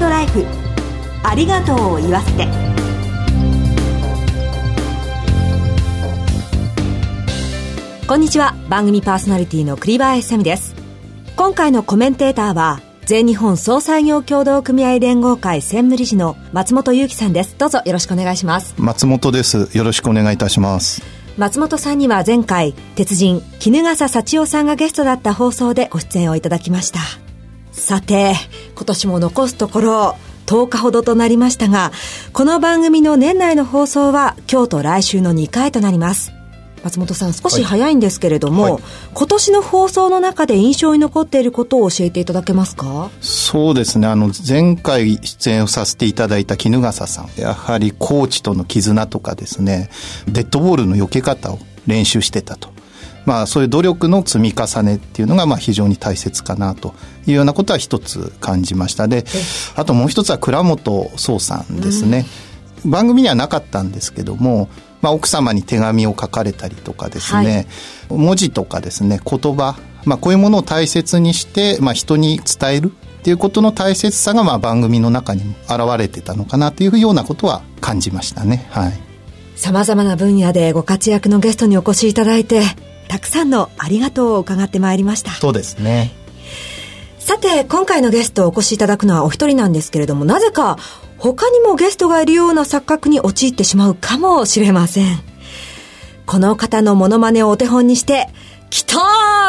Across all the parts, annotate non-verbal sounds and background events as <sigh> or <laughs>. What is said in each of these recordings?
ライフ。ありがとうを言わせて。こんにちは。番組パーソナリティの栗林さみです。今回のコメンテーターは全日本総裁業協同組合連合会専務理事の松本裕樹さんです。どうぞよろしくお願いします。松本です。よろしくお願いいたします。松本さんには前回鉄人衣笠幸男さんがゲストだった放送でご出演をいただきましたさて今年も残すところ10日ほどとなりましたがこの番組の年内の放送は今日と来週の2回となります。松本さん少し早いんですけれども、はいはい、今年の放送の中で印象に残っていることを教えていただけますか？そうですね。あの前回出演をさせていただいた衣笠さんやはりコーチとの絆とかですねデッドボールの避け方を練習してたとまあ、そういう努力の積み重ねっていうのがまあ非常に大切かなというようなことは一つ感じました。であともう一つは倉本壮さんですね、うん、番組にはなかったんですけども、まあ、奥様に手紙を書かれたりとかですね、はい、文字とかですね言葉、まあ、こういうものを大切にして、まあ、人に伝えるっていうことの大切さがまあ番組の中にも現れてたのかなというようなことは感じましたね。はい。様々な分野でご活躍のゲストにお越しいただいて、たくさんのありがとうを伺ってまいりました。そうですね。さて今回のゲストをお越しいただくのはお一人なんですけれどもなぜか他にもゲストがいるような錯覚に陥ってしまうかもしれません。この方のモノマネをお手本にして来た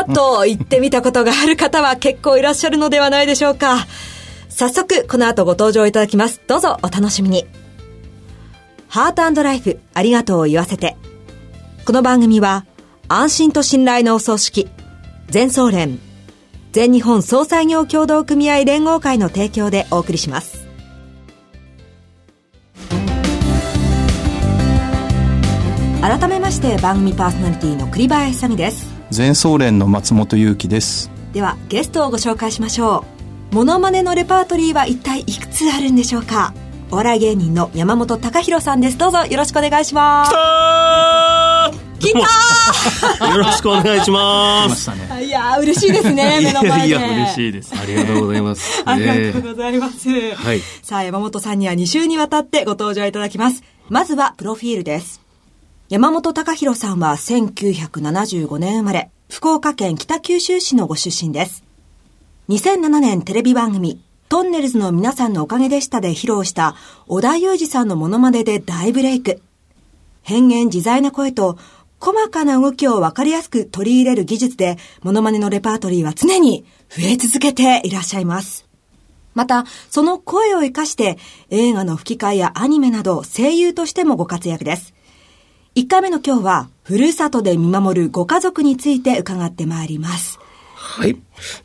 ーと言ってみたことがある方は結構いらっしゃるのではないでしょうか。早速この後ご登場いただきます。どうぞお楽しみに。ハートライフありがとうを言わせて。この番組は安心と信頼のお葬式。全総連。全日本総裁業協同組合連合会の提供でお送りします。改めまして番組パーソナリティの栗林さみです。全総連の松本裕樹です。ではゲストをご紹介しましょう。モノマネのレパートリーは一体いくつあるんでしょうか。お笑い芸人の山本隆弘さんです。どうぞよろしくお願いします。来た <laughs> よろしくお願いします。ね、いや嬉しいですね、目の前で。いや、嬉しいです。ありがとうございます。<laughs> ありがとうございます。はい。さあ、山本さんには2週にわたってご登場いただきます。まずは、プロフィールです。山本隆弘さんは1975年生まれ、福岡県北九州市のご出身です。2007年テレビ番組、トンネルズの皆さんのおかげでしたで披露した小田裕二さんのモノマネで大ブレイク。変幻自在な声と細かな動きをわかりやすく取り入れる技術で、モノマネのレパートリーは常に増え続けていらっしゃいます。また、その声を活かして映画の吹き替えやアニメなど声優としてもご活躍です。1回目の今日は、ふるさとで見守るご家族について伺ってまいります。はい。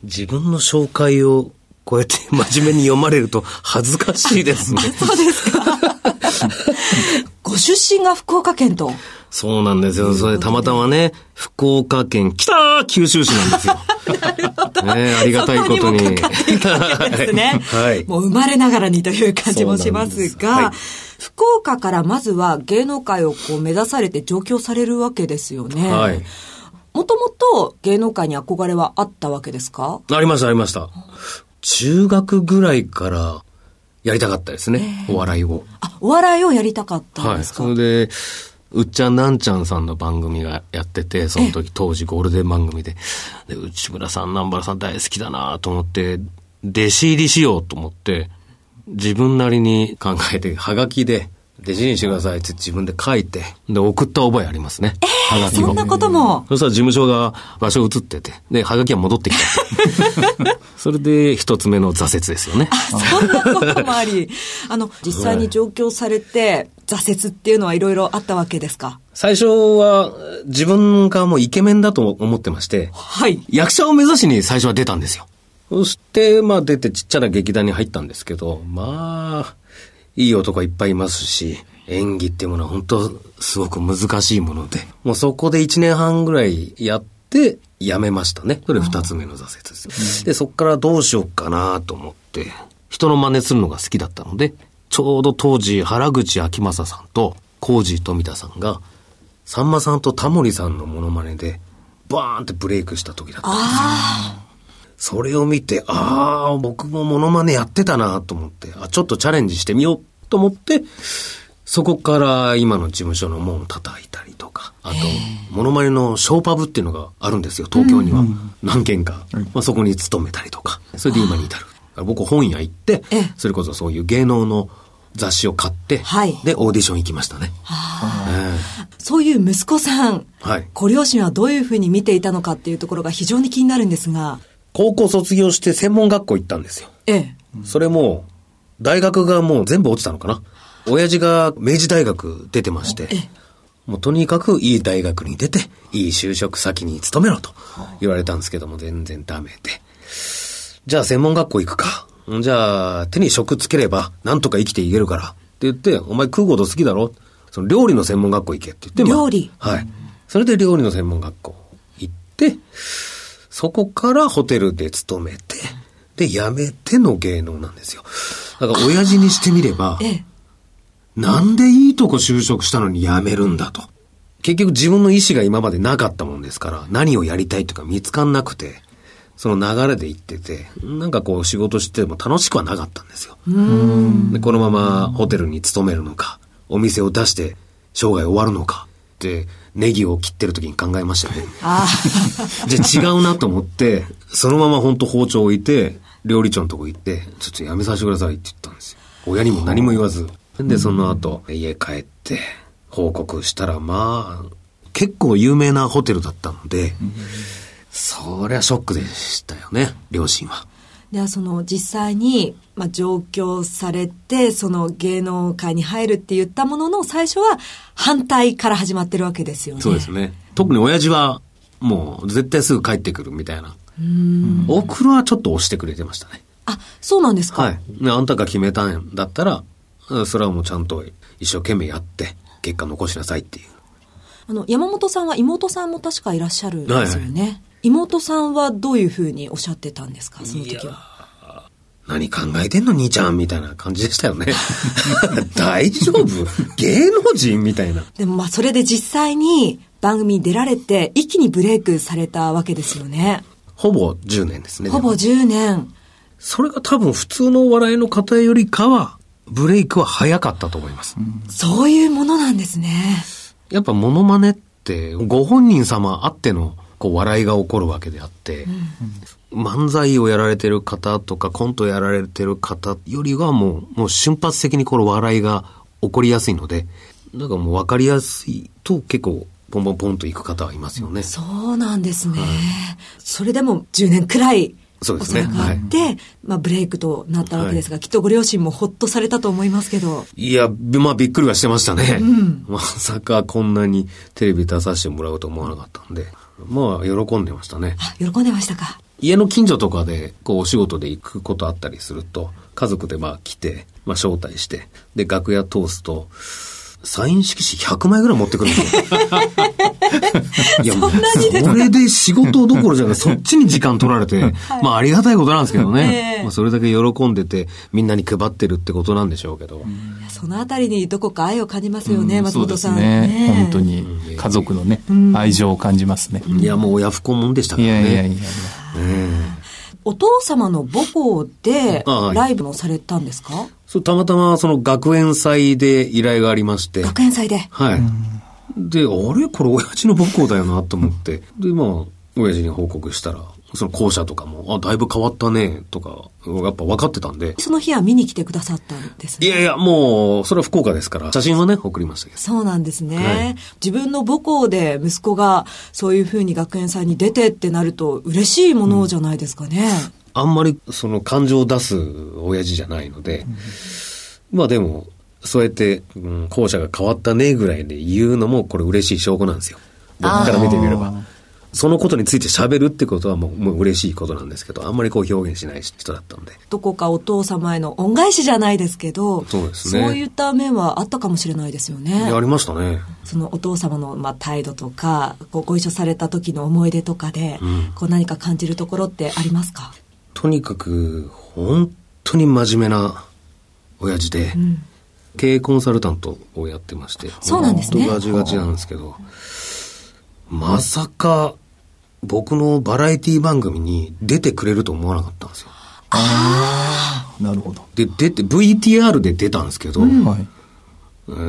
自分の紹介をこうやって真面目に読まれると恥ずかしいですね。<laughs> そうですか。ご出身が福岡県と。そうなんですよ。それたまたまね、福岡県北九州市なんですよ。<laughs> なるほど。ねありがたいことに。にですね。<laughs> はい。もう生まれながらにという感じもしますが、はい、福岡からまずは芸能界をこう目指されて上京されるわけですよね。はい。もともと芸能界に憧れはあったわけですか？ありました、ありました。中学ぐらいからやりたかったですね、お笑いを。あ、お笑いをやりたかったんですか？はい。それで、うっちゃんなんちゃんさんの番組がやってて、その時当時ゴールデン番組で、で、内村さん、南原さん大好きだなと思って、弟子入りしようと思って、自分なりに考えて、はがきで、弟子にしてくださいって自分で書いて、で、送った覚えありますね。えー、はがきを。そんなことも。そしたら事務所が場所移ってて、で、はがきは戻ってきた。<laughs> それで一つ目の挫折ですよね。そんなこともあり、あの、実際に上京されて、挫折っていうのはいろいろあったわけですか？最初は自分がもうイケメンだと思ってまして、はい。役者を目指しに最初は出たんですよ。そして、まあ出てちっちゃな劇団に入ったんですけど、まあ、いい男いっぱいいますし、演技っていうものは本当すごく難しいもので、もうそこで1年半ぐらいやってやめましたね。それ二つ目の挫折です。で、そこからどうしようかなと思って、人の真似するのが好きだったので、ちょうど当時原口あきまささんとコージー富田さんが、さんまさんとタモリさんのモノマネで、バーンってブレイクした時だったんですよ。それを見て、ああ、僕もモノマネやってたなと思って、あ、ちょっとチャレンジしてみようと思って、そこから今の事務所の門を叩いたりとか、あと、モノマネのショーパブっていうのがあるんですよ、東京には。何軒か。まあ、そこに勤めたりとか、それで今に至る。僕本屋行って、それこそそういう芸能の雑誌を買って、はい、で、オーディション行きましたね。えー、そういう息子さん、はい、ご両親はどういうふうに見ていたのかっていうところが非常に気になるんですが。高校卒業して専門学校行ったんですよ。ええ。それも、大学がもう全部落ちたのかな。親父が明治大学出てまして、ええ、もうとにかくいい大学に出て、いい就職先に勤めろと言われたんですけども、全然ダメで。じゃあ専門学校行くか。じゃあ、手に職つければ、なんとか生きていけるから。って言って、お前食うこと好きだろその料理の専門学校行けって言って、料理はい。それで料理の専門学校行って、そこからホテルで勤めて、で、辞めての芸能なんですよ。だから、親父にしてみれば、ええ、なんでいいとこ就職したのに辞めるんだと。結局自分の意思が今までなかったもんですから、何をやりたいとか見つかんなくて、その流れで行ってて、なんかこう仕事しても楽しくはなかったんですよ。でこのままホテルに勤めるのか、お店を出して生涯終わるのかって、ネギを切ってる時に考えましたね。じゃあ違うなと思って、そのまま本当包丁置いて、料理長のとこ行って、ちょっとやめさせてくださいって言ったんですよ。親にも何も言わず。で、その後、家帰って、報告したら、まあ、結構有名なホテルだったので、そりゃショックでしたよね、両親は。ではその実際に、まあ、上京されて、その芸能界に入るって言ったものの、最初は反対から始まってるわけですよね。そうですね。特に親父は、もう絶対すぐ帰ってくるみたいな。おふくろはちょっと押してくれてましたね。あ、そうなんですか？はい。あんたが決めたんだったら、それはもうちゃんと一生懸命やって、結果残しなさいっていう。あの、山本さんは妹さんも確かいらっしゃるんですよね。はいはい妹さんはどういうふうにおっしゃってたんですか、その時は。何考えてんの？兄ちゃんみたいな感じでしたよね。<laughs> 大丈夫？芸能人みたいな。でもまあそれで実際に番組に出られて一気にブレイクされたわけですよね。ほぼ10年ですね。ほぼ10年。それが多分普通のお笑いの方よりかは、ブレイクは早かったと思います。うん、そういうものなんですね。やっぱモノマネってご本人様あってのこう笑いが起こるわけであって、うん、漫才をやられてる方とかコントやられてる方よりはもう、もう瞬発的にこの笑いが起こりやすいので、だからもう分かりやすいと結構ポンポンポンと行く方はいますよね。そうなんですね。はい、それでも10年くらいそうですね。がって、はい、まあブレイクとなったわけですが、はい、きっとご両親もほっとされたと思いますけど。いや、まあびっくりはしてましたね。うん、<laughs> まさかこんなにテレビ出させてもらうと思わなかったんで。まあ、喜んでましたね。喜んでましたか。家の近所とかで、こう、お仕事で行くことあったりすると、家族でまあ来て、まあ招待して、で、楽屋通すと、サイン色紙100枚ぐらい持ってくるんですよ。<laughs> <laughs> いや、そそれで仕事どころじゃない、そっちに時間取られて、はい、まあありがたいことなんですけどね。えー、まあそれだけ喜んでて、みんなに配ってるってことなんでしょうけど。そのあたりにどこか愛を感じますよね、うん、松本さん。ね、ね、本当に家族のね、うん、愛情を感じますね。いや、もう親不孝もんでしたからね。いやいやいやいや。お父様の母校でライブもされたんですか、そう、たまたまその学園祭で依頼がありまして。学園祭ではい。で、あれ？これ親父の母校だよなと思って。で、まあ、親父に報告したら、その校舎とかも、あ、だいぶ変わったね、とか、やっぱ分かってたんで。その日は見に来てくださったんですね。いやいや、もう、それは福岡ですから、写真はね、送りましたけど。そうなんですね。はい、自分の母校で息子がそういうふうに学園祭に出てってなると、嬉しいものじゃないですかね。うんあんまりその感情を出す親父じゃないので、うん、まあでも、そうやって、うん、校舎が変わったねぐらいで言うのもこれ嬉しい証拠なんですよ。僕から見てみれば。そのことについて喋るってことはもうもう嬉しいことなんですけど、あんまりこう表現しない人だったんで。どこかお父様への恩返しじゃないですけど、そうですね。そういった面はあったかもしれないですよね。ありましたね。そのお父様のまあ態度とか、こうご一緒された時の思い出とかで、うん、こう何か感じるところってありますか？とにかく、本当に真面目な親父で、うん、経営コンサルタントをやってまして、そうなんですね。ガチガチなんですけど、まさか、僕のバラエティ番組に出てくれると思わなかったんですよ。ああ、なるほど。で、出て、VTR で出たんですけど、うん、はい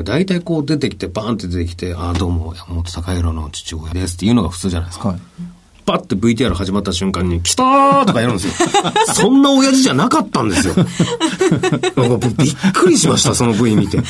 大体こう出てきて、バーンって出てきて、ああ、どうも、山本隆弘の父親ですっていうのが普通じゃないですか。はいパッて VTR 始まった瞬間に、来たーとかやるんですよ。<laughs> そんな親父じゃなかったんですよ。<laughs> なんかびっくりしました、その V 見て。やっ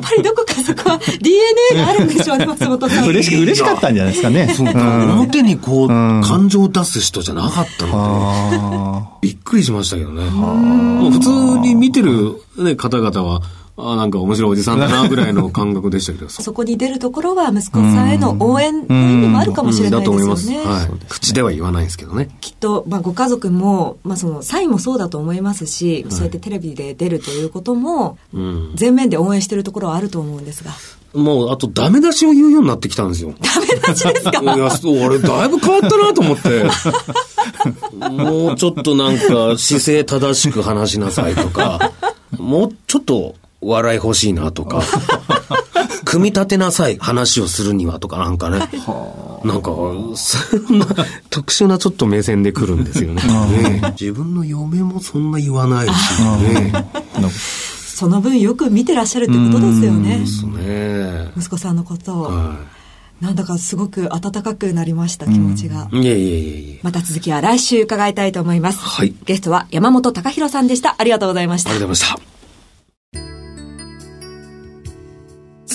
ぱりどこかそこは DNA があるんでしょうね、松本さん。嬉し嬉しかったんじゃないですかね。そう、表にこう、感情を出す人じゃなかったので、びっくりしましたけどね。もう普通に見てる、ね、方々は、あなんか面白いおじさんだなぐらいの感覚でしたけど <laughs> そこに出るところは息子さんへの応援の意味もあるかもしれないですよね。だと思います。はい。口では言わないですけどね。きっと、まあ、ご家族も、まあ、その、サインもそうだと思いますし、はい、そうやってテレビで出るということも、全面で応援してるところはあると思うんですが。もう、あと、ダメ出しを言うようになってきたんですよ。<laughs> ダメ出しですか？いや、俺、だいぶ変わったなと思って。<laughs> もうちょっとなんか、姿勢正しく話しなさいとか、もうちょっと、笑い欲しいなとか、<laughs> 組み立てなさい、話をするにはとかなんかね。なんか、そんな特殊なちょっと目線で来るんですよね。ね自分の嫁もそんな言わないしね。その分よく見てらっしゃるってことですよね。そうね。息子さんのことを。はいなんだかすごく温かくなりました、気持ちが。いえいえいえいえ。また続きは来週伺いたいと思います。はい。ゲストは山本隆弘さんでした。ありがとうございました。ありがとうございました。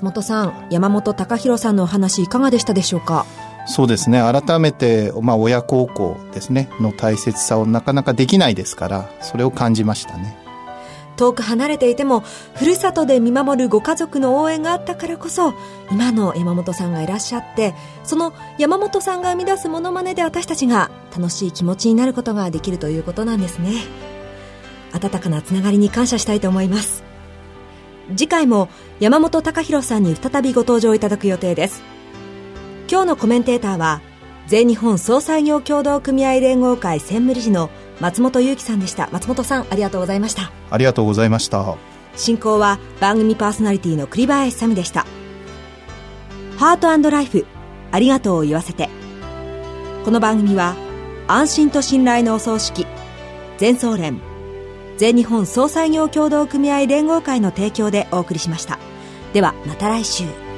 松本さん山本隆弘さんのお話いかがでしたでしょうか？そうですね。改めて、まあ、親孝行ですね。の大切さをなかなかできないですからそれを感じましたね。遠く離れていてもふるさとで見守るご家族の応援があったからこそ今の山本さんがいらっしゃってその山本さんが生み出すものまねで私たちが楽しい気持ちになることができるということなんですね。温かなつながりに感謝したいと思います次回も山本隆弘さんに再びご登場いただく予定です。今日のコメンテーターは全日本総裁業協同組合連合会専務理事の松本裕樹さんでした。松本さんありがとうございました。ありがとうございました。進行は番組パーソナリティの栗林さみでした。ハートライフありがとうを言わせて。この番組は安心と信頼のお葬式全総連全日本総裁業協同組合連合会の提供でお送りしました。ではまた来週。